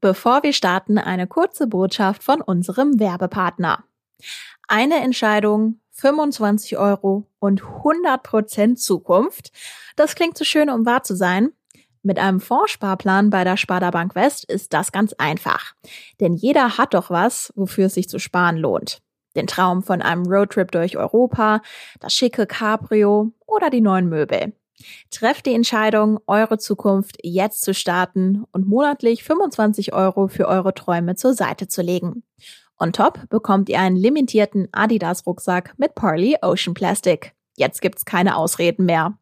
Bevor wir starten, eine kurze Botschaft von unserem Werbepartner. Eine Entscheidung, 25 Euro und 100% Zukunft. Das klingt zu so schön, um wahr zu sein. Mit einem Fondssparplan bei der Sparda Bank West ist das ganz einfach. Denn jeder hat doch was, wofür es sich zu sparen lohnt. Den Traum von einem Roadtrip durch Europa, das schicke Cabrio oder die neuen Möbel. Trefft die Entscheidung, eure Zukunft jetzt zu starten und monatlich 25 Euro für eure Träume zur Seite zu legen. On top bekommt ihr einen limitierten Adidas-Rucksack mit Parley Ocean Plastic. Jetzt gibt's keine Ausreden mehr.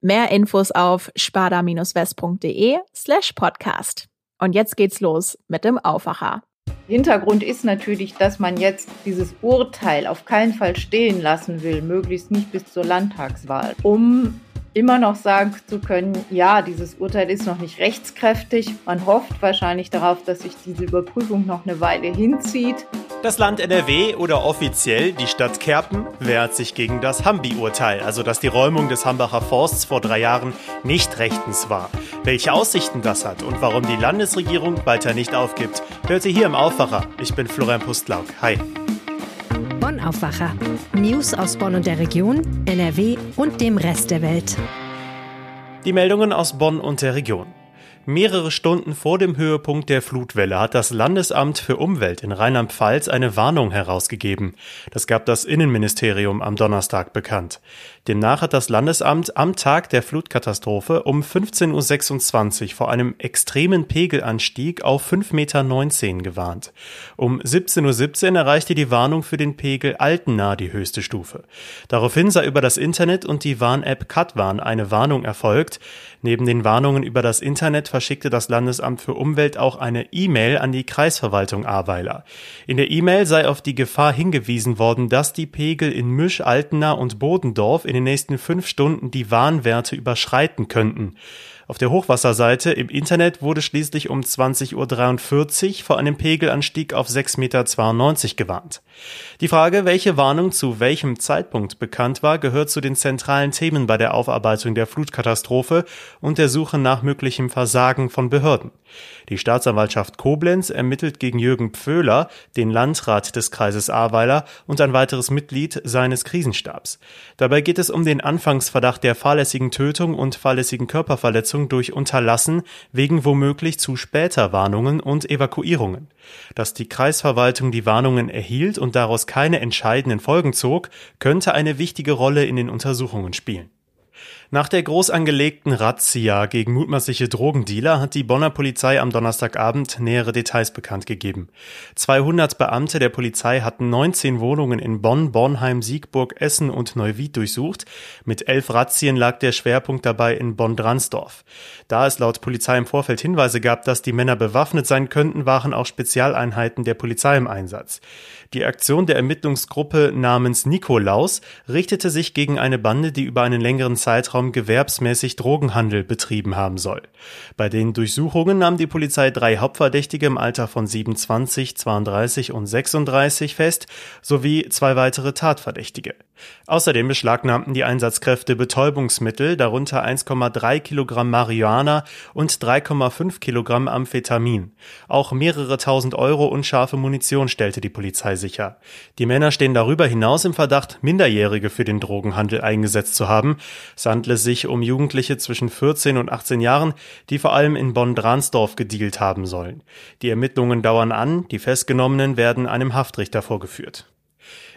Mehr Infos auf spada-west.de slash podcast. Und jetzt geht's los mit dem Aufwacher. Hintergrund ist natürlich, dass man jetzt dieses Urteil auf keinen Fall stehen lassen will, möglichst nicht bis zur Landtagswahl, um immer noch sagen zu können, ja, dieses Urteil ist noch nicht rechtskräftig. Man hofft wahrscheinlich darauf, dass sich diese Überprüfung noch eine Weile hinzieht. Das Land NRW oder offiziell die Stadt Kerpen wehrt sich gegen das Hambi-Urteil, also dass die Räumung des Hambacher Forsts vor drei Jahren nicht rechtens war. Welche Aussichten das hat und warum die Landesregierung weiter nicht aufgibt, hört ihr hier im Aufwacher. Ich bin Florian Pustlauk. Hi. Bonn Aufwacher. News aus Bonn und der Region, NRW und dem Rest der Welt. Die Meldungen aus Bonn und der Region. Mehrere Stunden vor dem Höhepunkt der Flutwelle hat das Landesamt für Umwelt in Rheinland-Pfalz eine Warnung herausgegeben. Das gab das Innenministerium am Donnerstag bekannt. Demnach hat das Landesamt am Tag der Flutkatastrophe um 15.26 Uhr vor einem extremen Pegelanstieg auf 5,19 Meter gewarnt. Um 17.17 Uhr erreichte die Warnung für den Pegel Altena die höchste Stufe. Daraufhin sei über das Internet und die Warn-App Katwarn eine Warnung erfolgt. Neben den Warnungen über das Internet verschickte das Landesamt für Umwelt auch eine E-Mail an die Kreisverwaltung Ahrweiler. In der E-Mail sei auf die Gefahr hingewiesen worden, dass die Pegel in Misch, Altena und Bodendorf in den nächsten fünf Stunden die Warnwerte überschreiten könnten. Auf der Hochwasserseite im Internet wurde schließlich um 20.43 Uhr vor einem Pegelanstieg auf 6,92 Meter gewarnt. Die Frage, welche Warnung zu welchem Zeitpunkt bekannt war, gehört zu den zentralen Themen bei der Aufarbeitung der Flutkatastrophe und der Suche nach möglichem Versagen von Behörden. Die Staatsanwaltschaft Koblenz ermittelt gegen Jürgen Pföhler, den Landrat des Kreises Ahrweiler und ein weiteres Mitglied seines Krisenstabs. Dabei geht es um den Anfangsverdacht der fahrlässigen Tötung und fahrlässigen Körperverletzung durch Unterlassen wegen womöglich zu später Warnungen und Evakuierungen. Dass die Kreisverwaltung die Warnungen erhielt und daraus keine entscheidenden Folgen zog, könnte eine wichtige Rolle in den Untersuchungen spielen. Nach der groß angelegten Razzia gegen mutmaßliche Drogendealer hat die Bonner Polizei am Donnerstagabend nähere Details bekannt gegeben. 200 Beamte der Polizei hatten 19 Wohnungen in Bonn, Bornheim, Siegburg, Essen und Neuwied durchsucht. Mit elf Razzien lag der Schwerpunkt dabei in Bonn-Dransdorf. Da es laut Polizei im Vorfeld Hinweise gab, dass die Männer bewaffnet sein könnten, waren auch Spezialeinheiten der Polizei im Einsatz. Die Aktion der Ermittlungsgruppe namens Nikolaus richtete sich gegen eine Bande, die über einen längeren Zeitraum gewerbsmäßig Drogenhandel betrieben haben soll. Bei den Durchsuchungen nahm die Polizei drei Hauptverdächtige im Alter von 27, 32 und 36 fest, sowie zwei weitere Tatverdächtige. Außerdem beschlagnahmten die Einsatzkräfte Betäubungsmittel, darunter 1,3 Kilogramm Marihuana und 3,5 Kilogramm Amphetamin. Auch mehrere tausend Euro unscharfe Munition stellte die Polizei sicher. Die Männer stehen darüber hinaus im Verdacht, Minderjährige für den Drogenhandel eingesetzt zu haben. Es handle sich um Jugendliche zwischen 14 und 18 Jahren, die vor allem in Bonn-Dransdorf gedealt haben sollen. Die Ermittlungen dauern an, die Festgenommenen werden einem Haftrichter vorgeführt.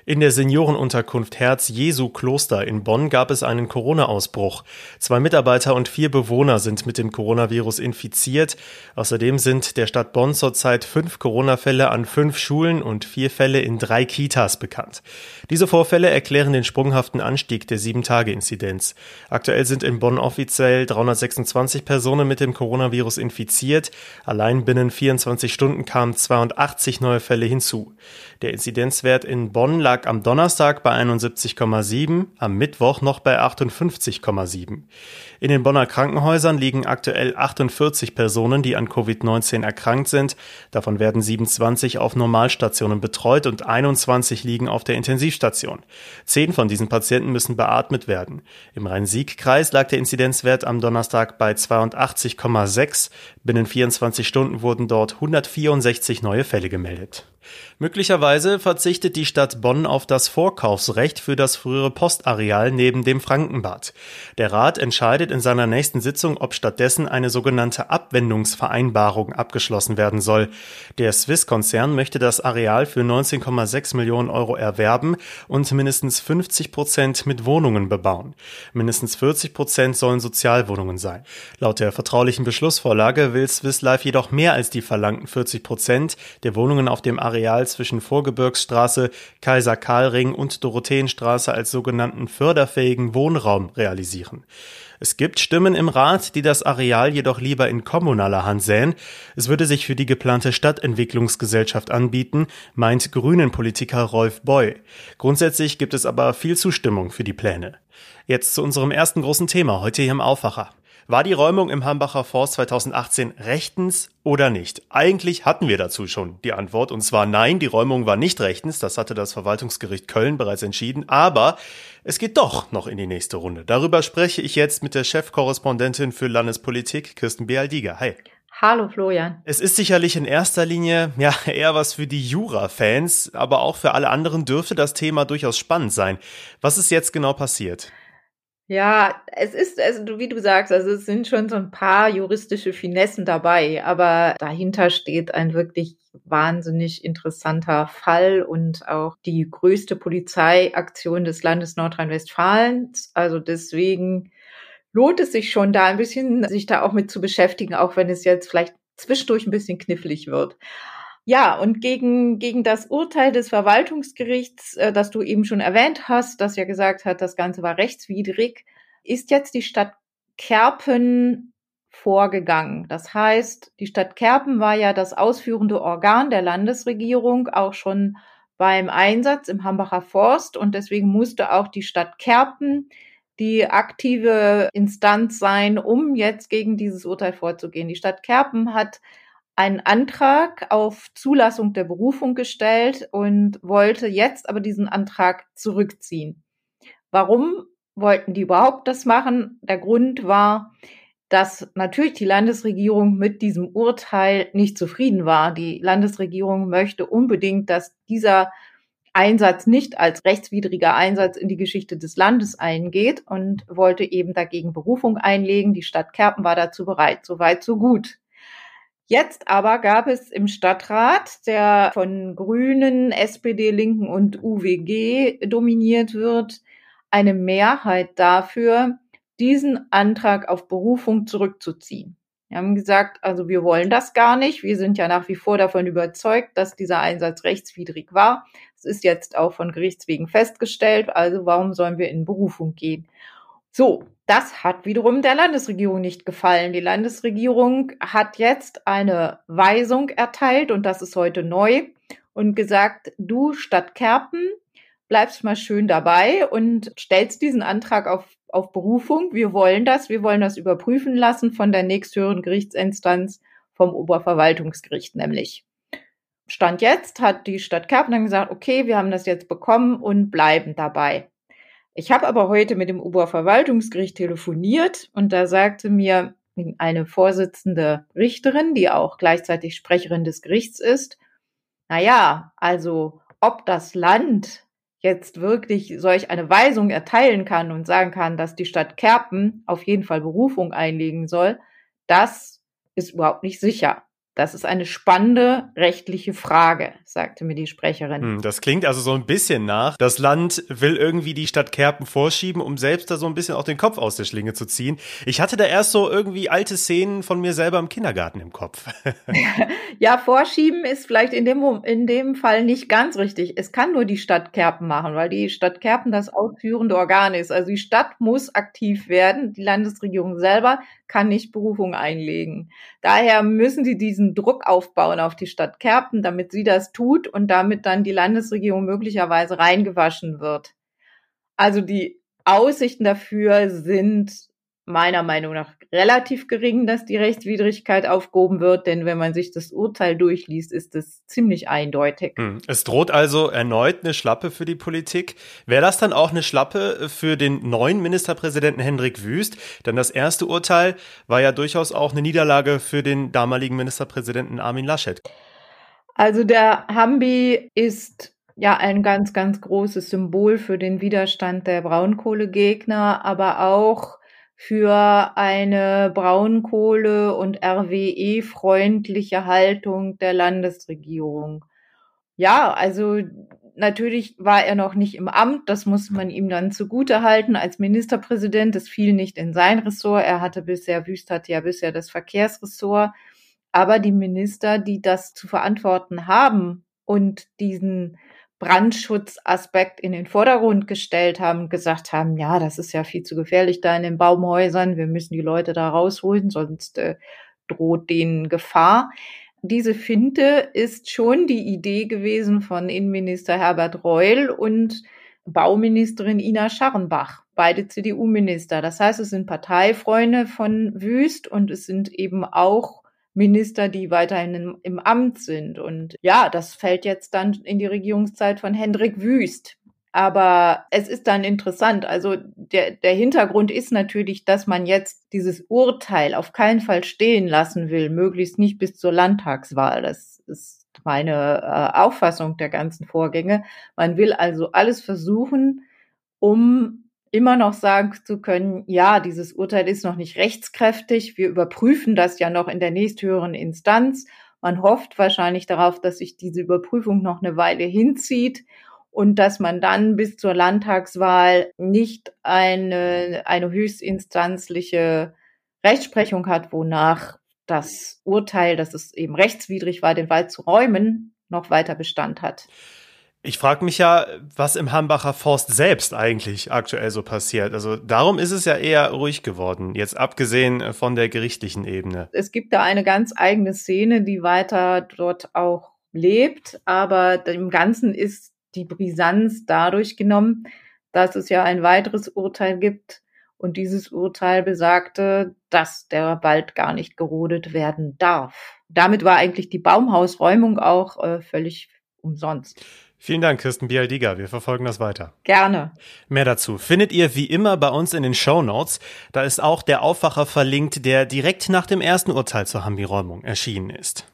In der Seniorenunterkunft Herz Jesu Kloster in Bonn gab es einen Corona-Ausbruch. Zwei Mitarbeiter und vier Bewohner sind mit dem Coronavirus infiziert. Außerdem sind der Stadt Bonn zurzeit fünf Corona-Fälle an fünf Schulen und vier Fälle in drei Kitas bekannt. Diese Vorfälle erklären den sprunghaften Anstieg der Sieben-Tage-Inzidenz. Aktuell sind in Bonn offiziell 326 Personen mit dem Coronavirus infiziert. Allein binnen 24 Stunden kamen 82 neue Fälle hinzu. Der Inzidenzwert in Bonn lag lag am Donnerstag bei 71,7, am Mittwoch noch bei 58,7. In den Bonner Krankenhäusern liegen aktuell 48 Personen, die an Covid-19 erkrankt sind. Davon werden 27 auf Normalstationen betreut und 21 liegen auf der Intensivstation. Zehn von diesen Patienten müssen beatmet werden. Im Rhein-Sieg-Kreis lag der Inzidenzwert am Donnerstag bei 82,6. Binnen 24 Stunden wurden dort 164 neue Fälle gemeldet. Möglicherweise verzichtet die Stadt Bonn auf das Vorkaufsrecht für das frühere Postareal neben dem Frankenbad. Der Rat entscheidet in seiner nächsten Sitzung, ob stattdessen eine sogenannte Abwendungsvereinbarung abgeschlossen werden soll. Der Swiss-Konzern möchte das Areal für 19,6 Millionen Euro erwerben und mindestens 50 Prozent mit Wohnungen bebauen. Mindestens 40 Prozent sollen Sozialwohnungen sein. Laut der vertraulichen Beschlussvorlage will Swiss Life jedoch mehr als die verlangten 40 Prozent der Wohnungen auf dem Areal Areal zwischen Vorgebirgsstraße, Kaiser Karlring und Dorotheenstraße als sogenannten förderfähigen Wohnraum realisieren. Es gibt Stimmen im Rat, die das Areal jedoch lieber in kommunaler Hand sähen. Es würde sich für die geplante Stadtentwicklungsgesellschaft anbieten, meint Grünen-Politiker Rolf Boy. Grundsätzlich gibt es aber viel Zustimmung für die Pläne. Jetzt zu unserem ersten großen Thema heute hier im Aufwacher. War die Räumung im Hambacher Forst 2018 rechtens oder nicht? Eigentlich hatten wir dazu schon die Antwort und zwar nein, die Räumung war nicht rechtens, das hatte das Verwaltungsgericht Köln bereits entschieden, aber es geht doch noch in die nächste Runde. Darüber spreche ich jetzt mit der Chefkorrespondentin für Landespolitik, Kirsten Bealdiger. Hi. Hallo Florian. Es ist sicherlich in erster Linie ja eher was für die Jura-Fans, aber auch für alle anderen dürfte das Thema durchaus spannend sein. Was ist jetzt genau passiert? Ja, es ist, also wie du sagst, also es sind schon so ein paar juristische Finessen dabei, aber dahinter steht ein wirklich wahnsinnig interessanter Fall und auch die größte Polizeiaktion des Landes Nordrhein-Westfalens. Also deswegen lohnt es sich schon da ein bisschen, sich da auch mit zu beschäftigen, auch wenn es jetzt vielleicht zwischendurch ein bisschen knifflig wird. Ja, und gegen, gegen das Urteil des Verwaltungsgerichts, äh, das du eben schon erwähnt hast, das ja gesagt hat, das Ganze war rechtswidrig, ist jetzt die Stadt Kerpen vorgegangen. Das heißt, die Stadt Kerpen war ja das ausführende Organ der Landesregierung, auch schon beim Einsatz im Hambacher Forst und deswegen musste auch die Stadt Kerpen die aktive Instanz sein, um jetzt gegen dieses Urteil vorzugehen. Die Stadt Kerpen hat einen Antrag auf Zulassung der Berufung gestellt und wollte jetzt aber diesen Antrag zurückziehen. Warum wollten die überhaupt das machen? Der Grund war, dass natürlich die Landesregierung mit diesem Urteil nicht zufrieden war. Die Landesregierung möchte unbedingt, dass dieser Einsatz nicht als rechtswidriger Einsatz in die Geschichte des Landes eingeht und wollte eben dagegen Berufung einlegen. Die Stadt Kerpen war dazu bereit. Soweit, so gut. Jetzt aber gab es im Stadtrat, der von Grünen, SPD, Linken und UWG dominiert wird, eine Mehrheit dafür, diesen Antrag auf Berufung zurückzuziehen. Wir haben gesagt, also wir wollen das gar nicht. Wir sind ja nach wie vor davon überzeugt, dass dieser Einsatz rechtswidrig war. Es ist jetzt auch von Gerichtswegen festgestellt. Also warum sollen wir in Berufung gehen? So, das hat wiederum der Landesregierung nicht gefallen. Die Landesregierung hat jetzt eine Weisung erteilt und das ist heute neu und gesagt, du Stadt Kerpen bleibst mal schön dabei und stellst diesen Antrag auf, auf Berufung. Wir wollen das, wir wollen das überprüfen lassen von der nächsthöheren Gerichtsinstanz vom Oberverwaltungsgericht nämlich. Stand jetzt hat die Stadt Kerpen dann gesagt, okay, wir haben das jetzt bekommen und bleiben dabei. Ich habe aber heute mit dem Oberverwaltungsgericht telefoniert und da sagte mir eine Vorsitzende Richterin, die auch gleichzeitig Sprecherin des Gerichts ist, na ja, also ob das Land jetzt wirklich solch eine Weisung erteilen kann und sagen kann, dass die Stadt Kerpen auf jeden Fall Berufung einlegen soll, das ist überhaupt nicht sicher. Das ist eine spannende rechtliche Frage, sagte mir die Sprecherin. Hm, das klingt also so ein bisschen nach. Das Land will irgendwie die Stadt Kerpen vorschieben, um selbst da so ein bisschen auch den Kopf aus der Schlinge zu ziehen. Ich hatte da erst so irgendwie alte Szenen von mir selber im Kindergarten im Kopf. ja, vorschieben ist vielleicht in dem, in dem Fall nicht ganz richtig. Es kann nur die Stadt Kerpen machen, weil die Stadt Kerpen das ausführende Organ ist. Also die Stadt muss aktiv werden. Die Landesregierung selber kann nicht Berufung einlegen. Daher müssen sie diesen Druck aufbauen auf die Stadt Kerpen, damit sie das tut und damit dann die Landesregierung möglicherweise reingewaschen wird. Also die Aussichten dafür sind meiner Meinung nach relativ gering, dass die Rechtswidrigkeit aufgehoben wird, denn wenn man sich das Urteil durchliest, ist es ziemlich eindeutig. Hm. Es droht also erneut eine Schlappe für die Politik. Wäre das dann auch eine Schlappe für den neuen Ministerpräsidenten Hendrik Wüst? Denn das erste Urteil war ja durchaus auch eine Niederlage für den damaligen Ministerpräsidenten Armin Laschet. Also der Hambi ist ja ein ganz, ganz großes Symbol für den Widerstand der Braunkohlegegner, aber auch für eine Braunkohle- und RWE-freundliche Haltung der Landesregierung. Ja, also natürlich war er noch nicht im Amt, das muss man ihm dann zugute halten als Ministerpräsident. Es fiel nicht in sein Ressort. Er hatte bisher, Wüst hatte ja bisher das Verkehrsressort. Aber die Minister, die das zu verantworten haben und diesen Brandschutzaspekt in den Vordergrund gestellt haben, gesagt haben, ja, das ist ja viel zu gefährlich da in den Baumhäusern, wir müssen die Leute da rausholen, sonst äh, droht denen Gefahr. Diese Finte ist schon die Idee gewesen von Innenminister Herbert Reul und Bauministerin Ina Scharrenbach, beide CDU-Minister. Das heißt, es sind Parteifreunde von Wüst und es sind eben auch Minister, die weiterhin im, im Amt sind. Und ja, das fällt jetzt dann in die Regierungszeit von Hendrik Wüst. Aber es ist dann interessant. Also der, der Hintergrund ist natürlich, dass man jetzt dieses Urteil auf keinen Fall stehen lassen will, möglichst nicht bis zur Landtagswahl. Das ist meine äh, Auffassung der ganzen Vorgänge. Man will also alles versuchen, um immer noch sagen zu können, ja, dieses Urteil ist noch nicht rechtskräftig. Wir überprüfen das ja noch in der nächsthöheren Instanz. Man hofft wahrscheinlich darauf, dass sich diese Überprüfung noch eine Weile hinzieht und dass man dann bis zur Landtagswahl nicht eine, eine höchstinstanzliche Rechtsprechung hat, wonach das Urteil, dass es eben rechtswidrig war, den Wald zu räumen, noch weiter Bestand hat. Ich frage mich ja, was im Hambacher Forst selbst eigentlich aktuell so passiert. Also darum ist es ja eher ruhig geworden, jetzt abgesehen von der gerichtlichen Ebene. Es gibt da eine ganz eigene Szene, die weiter dort auch lebt, aber im Ganzen ist die Brisanz dadurch genommen, dass es ja ein weiteres Urteil gibt und dieses Urteil besagte, dass der Wald gar nicht gerodet werden darf. Damit war eigentlich die Baumhausräumung auch äh, völlig umsonst. Vielen Dank, Kirsten Bialdiga. Wir verfolgen das weiter. Gerne. Mehr dazu findet ihr wie immer bei uns in den Show Notes. Da ist auch der Aufwacher verlinkt, der direkt nach dem ersten Urteil zur Hambi-Räumung erschienen ist.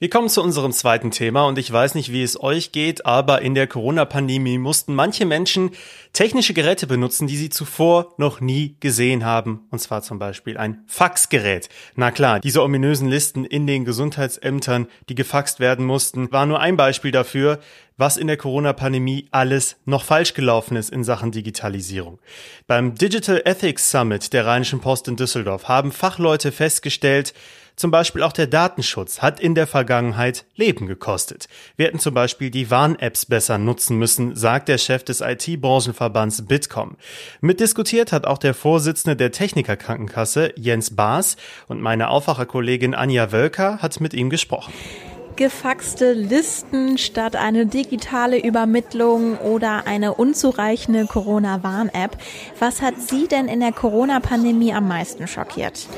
Wir kommen zu unserem zweiten Thema und ich weiß nicht, wie es euch geht, aber in der Corona-Pandemie mussten manche Menschen technische Geräte benutzen, die sie zuvor noch nie gesehen haben. Und zwar zum Beispiel ein Faxgerät. Na klar, diese ominösen Listen in den Gesundheitsämtern, die gefaxt werden mussten, war nur ein Beispiel dafür, was in der Corona-Pandemie alles noch falsch gelaufen ist in Sachen Digitalisierung. Beim Digital Ethics Summit der Rheinischen Post in Düsseldorf haben Fachleute festgestellt, zum Beispiel auch der Datenschutz hat in der Vergangenheit Leben gekostet. Wir hätten zum Beispiel die Warn-Apps besser nutzen müssen, sagt der Chef des IT-Branchenverbands Bitkom. Mitdiskutiert hat auch der Vorsitzende der Technikerkrankenkasse Jens Baas und meine Aufwacherkollegin Anja Wölker hat mit ihm gesprochen gefaxte Listen statt eine digitale Übermittlung oder eine unzureichende Corona-Warn-App. Was hat Sie denn in der Corona-Pandemie am meisten schockiert?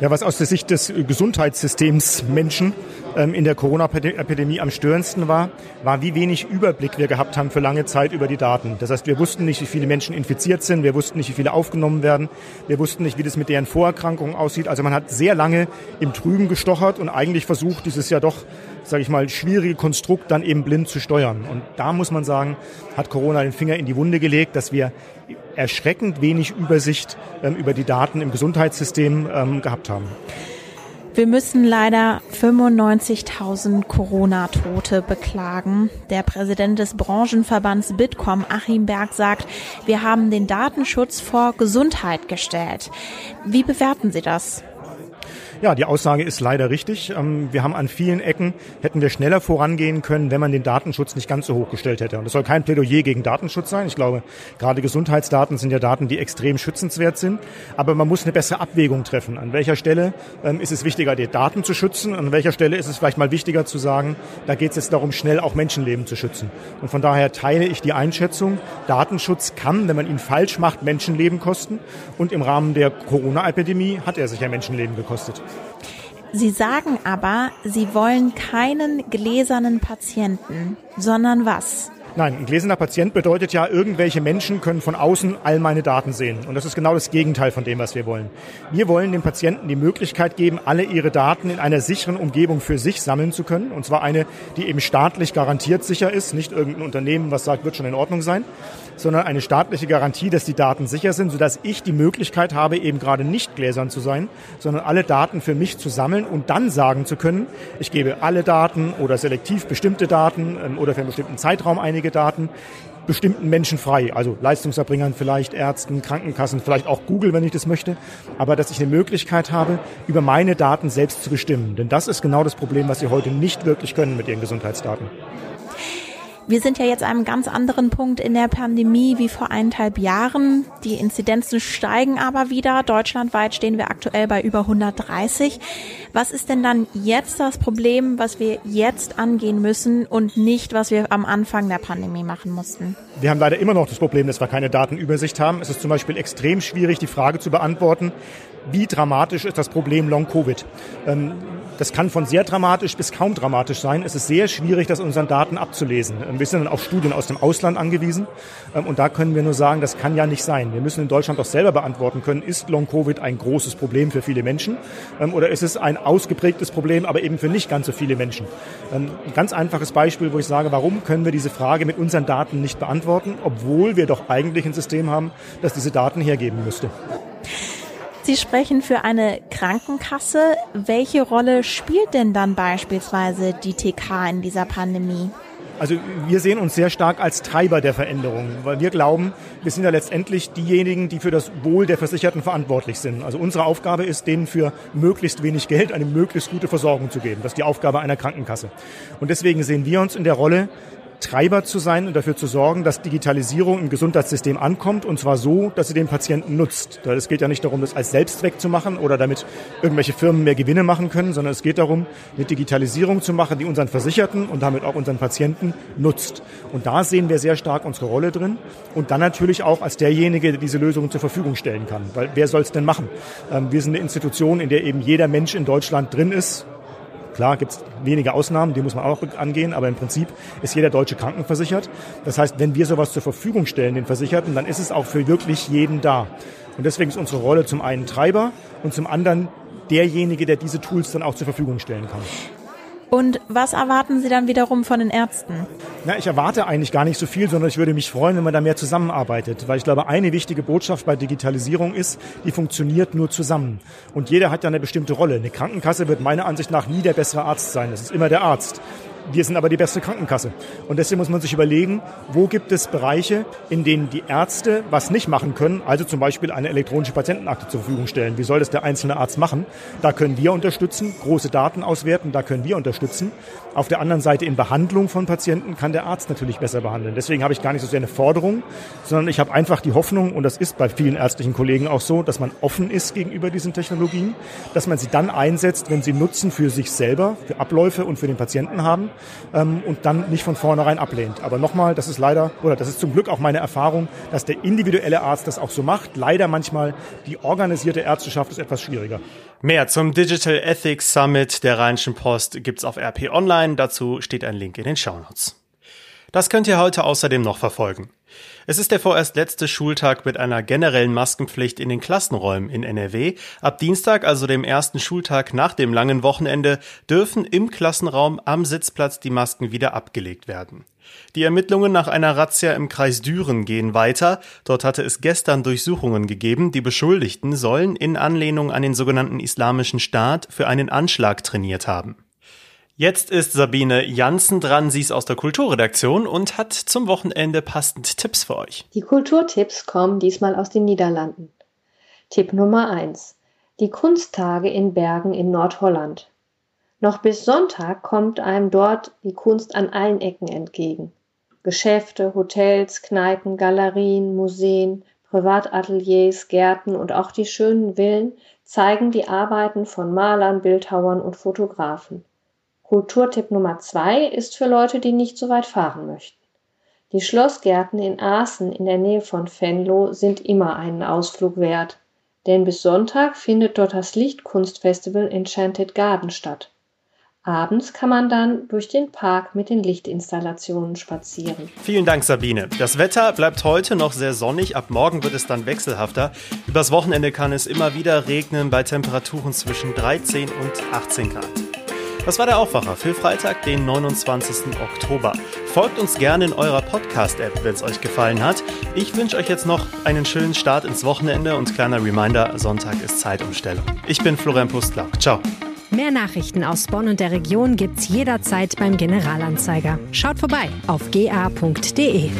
Ja, was aus der Sicht des Gesundheitssystems Menschen in der Corona-Epidemie am störendsten war, war, wie wenig Überblick wir gehabt haben für lange Zeit über die Daten. Das heißt, wir wussten nicht, wie viele Menschen infiziert sind, wir wussten nicht, wie viele aufgenommen werden, wir wussten nicht, wie das mit deren Vorerkrankungen aussieht. Also man hat sehr lange im Trüben gestochert und eigentlich versucht, dieses ja doch sage ich mal, schwierige Konstrukt dann eben blind zu steuern. Und da muss man sagen, hat Corona den Finger in die Wunde gelegt, dass wir erschreckend wenig Übersicht ähm, über die Daten im Gesundheitssystem ähm, gehabt haben. Wir müssen leider 95.000 Corona-Tote beklagen. Der Präsident des Branchenverbands Bitkom, Achim Berg, sagt, wir haben den Datenschutz vor Gesundheit gestellt. Wie bewerten Sie das? Ja, die Aussage ist leider richtig. Ähm, wir haben an vielen Ecken, hätten wir schneller vorangehen können, wenn man den Datenschutz nicht ganz so hoch gestellt hätte. Und das soll kein Plädoyer gegen Datenschutz sein. Ich glaube, gerade Gesundheitsdaten sind ja Daten, die extrem schützenswert sind. Aber man muss eine bessere Abwägung treffen. An welcher Stelle ähm, ist es wichtiger, die Daten zu schützen? An welcher Stelle ist es vielleicht mal wichtiger zu sagen, da geht es jetzt darum, schnell auch Menschenleben zu schützen. Und von daher teile ich die Einschätzung, Datenschutz kann, wenn man ihn falsch macht, Menschenleben kosten. Und im Rahmen der Corona-Epidemie hat er sicher Menschenleben gekostet. Sie sagen aber, Sie wollen keinen gläsernen Patienten, sondern was? Nein, ein gläserner Patient bedeutet ja, irgendwelche Menschen können von außen all meine Daten sehen. Und das ist genau das Gegenteil von dem, was wir wollen. Wir wollen den Patienten die Möglichkeit geben, alle ihre Daten in einer sicheren Umgebung für sich sammeln zu können. Und zwar eine, die eben staatlich garantiert sicher ist, nicht irgendein Unternehmen, was sagt, wird schon in Ordnung sein, sondern eine staatliche Garantie, dass die Daten sicher sind, sodass ich die Möglichkeit habe, eben gerade nicht gläsern zu sein, sondern alle Daten für mich zu sammeln und dann sagen zu können, ich gebe alle Daten oder selektiv bestimmte Daten ähm, oder für einen bestimmten Zeitraum einige Daten bestimmten Menschen frei, also Leistungserbringern vielleicht, Ärzten, Krankenkassen, vielleicht auch Google, wenn ich das möchte, aber dass ich eine Möglichkeit habe, über meine Daten selbst zu bestimmen. Denn das ist genau das Problem, was Sie heute nicht wirklich können mit Ihren Gesundheitsdaten. Wir sind ja jetzt an einem ganz anderen Punkt in der Pandemie wie vor eineinhalb Jahren. Die Inzidenzen steigen aber wieder. Deutschlandweit stehen wir aktuell bei über 130. Was ist denn dann jetzt das Problem, was wir jetzt angehen müssen und nicht, was wir am Anfang der Pandemie machen mussten? Wir haben leider immer noch das Problem, dass wir keine Datenübersicht haben. Es ist zum Beispiel extrem schwierig, die Frage zu beantworten, wie dramatisch ist das Problem Long-Covid. Ähm, das kann von sehr dramatisch bis kaum dramatisch sein. Es ist sehr schwierig, das unseren Daten abzulesen. Ähm, wir sind dann auf Studien aus dem Ausland angewiesen. Ähm, und da können wir nur sagen, das kann ja nicht sein. Wir müssen in Deutschland doch selber beantworten können, ist Long-Covid ein großes Problem für viele Menschen? Ähm, oder ist es ein ausgeprägtes Problem, aber eben für nicht ganz so viele Menschen? Ein ganz einfaches Beispiel, wo ich sage, warum können wir diese Frage mit unseren Daten nicht beantworten, obwohl wir doch eigentlich ein System haben, das diese Daten hergeben müsste? Sie sprechen für eine Krankenkasse. Welche Rolle spielt denn dann beispielsweise die TK in dieser Pandemie? Also wir sehen uns sehr stark als Treiber der Veränderung, weil wir glauben, wir sind ja letztendlich diejenigen, die für das Wohl der Versicherten verantwortlich sind. Also unsere Aufgabe ist, denen für möglichst wenig Geld eine möglichst gute Versorgung zu geben. Das ist die Aufgabe einer Krankenkasse. Und deswegen sehen wir uns in der Rolle, Treiber zu sein und dafür zu sorgen, dass Digitalisierung im Gesundheitssystem ankommt und zwar so, dass sie den Patienten nutzt. Es geht ja nicht darum, das als Selbstzweck zu machen oder damit irgendwelche Firmen mehr Gewinne machen können, sondern es geht darum, eine Digitalisierung zu machen, die unseren Versicherten und damit auch unseren Patienten nutzt. Und da sehen wir sehr stark unsere Rolle drin und dann natürlich auch als derjenige, der diese Lösungen zur Verfügung stellen kann. Weil wer soll es denn machen? Ähm, wir sind eine Institution, in der eben jeder Mensch in Deutschland drin ist, Klar gibt es wenige Ausnahmen, die muss man auch angehen, aber im Prinzip ist jeder Deutsche krankenversichert. Das heißt, wenn wir sowas zur Verfügung stellen, den Versicherten, dann ist es auch für wirklich jeden da. Und deswegen ist unsere Rolle zum einen Treiber und zum anderen derjenige, der diese Tools dann auch zur Verfügung stellen kann. Und was erwarten Sie dann wiederum von den Ärzten? Na, ich erwarte eigentlich gar nicht so viel, sondern ich würde mich freuen, wenn man da mehr zusammenarbeitet. Weil ich glaube, eine wichtige Botschaft bei Digitalisierung ist, die funktioniert nur zusammen. Und jeder hat ja eine bestimmte Rolle. Eine Krankenkasse wird meiner Ansicht nach nie der bessere Arzt sein. Es ist immer der Arzt. Wir sind aber die beste Krankenkasse. Und deswegen muss man sich überlegen, wo gibt es Bereiche, in denen die Ärzte was nicht machen können, also zum Beispiel eine elektronische Patientenakte zur Verfügung stellen. Wie soll das der einzelne Arzt machen? Da können wir unterstützen, große Daten auswerten, da können wir unterstützen. Auf der anderen Seite in Behandlung von Patienten kann der Arzt natürlich besser behandeln. Deswegen habe ich gar nicht so sehr eine Forderung, sondern ich habe einfach die Hoffnung, und das ist bei vielen ärztlichen Kollegen auch so, dass man offen ist gegenüber diesen Technologien, dass man sie dann einsetzt, wenn sie Nutzen für sich selber, für Abläufe und für den Patienten haben ähm, und dann nicht von vornherein ablehnt. Aber nochmal, das ist leider, oder das ist zum Glück auch meine Erfahrung, dass der individuelle Arzt das auch so macht. Leider manchmal die organisierte Ärzteschaft ist etwas schwieriger. Mehr zum Digital Ethics Summit der Rheinischen Post gibt's auf RP Online. Dazu steht ein Link in den Shownotes. Das könnt ihr heute außerdem noch verfolgen. Es ist der vorerst letzte Schultag mit einer generellen Maskenpflicht in den Klassenräumen in NRW. Ab Dienstag, also dem ersten Schultag nach dem langen Wochenende, dürfen im Klassenraum am Sitzplatz die Masken wieder abgelegt werden. Die Ermittlungen nach einer Razzia im Kreis Düren gehen weiter. Dort hatte es gestern Durchsuchungen gegeben. Die Beschuldigten sollen in Anlehnung an den sogenannten Islamischen Staat für einen Anschlag trainiert haben. Jetzt ist Sabine Janssen dran, sie ist aus der Kulturredaktion und hat zum Wochenende passend Tipps für euch. Die Kulturtipps kommen diesmal aus den Niederlanden. Tipp Nummer 1. die Kunsttage in Bergen in Nordholland. Noch bis Sonntag kommt einem dort die Kunst an allen Ecken entgegen. Geschäfte, Hotels, Kneipen, Galerien, Museen, Privatateliers, Gärten und auch die schönen Villen zeigen die Arbeiten von Malern, Bildhauern und Fotografen. Kulturtipp Nummer zwei ist für Leute, die nicht so weit fahren möchten. Die Schlossgärten in Aachen in der Nähe von Venlo sind immer einen Ausflug wert, denn bis Sonntag findet dort das Lichtkunstfestival Enchanted Garden statt. Abends kann man dann durch den Park mit den Lichtinstallationen spazieren. Vielen Dank, Sabine. Das Wetter bleibt heute noch sehr sonnig. Ab morgen wird es dann wechselhafter. Übers Wochenende kann es immer wieder regnen bei Temperaturen zwischen 13 und 18 Grad. Das war der Aufwacher für Freitag, den 29. Oktober. Folgt uns gerne in eurer Podcast-App, wenn es euch gefallen hat. Ich wünsche euch jetzt noch einen schönen Start ins Wochenende und kleiner Reminder, Sonntag ist Zeitumstellung. Ich bin Florian Pustlauk. Ciao. Mehr Nachrichten aus Bonn und der Region gibt's jederzeit beim Generalanzeiger. Schaut vorbei auf ga.de.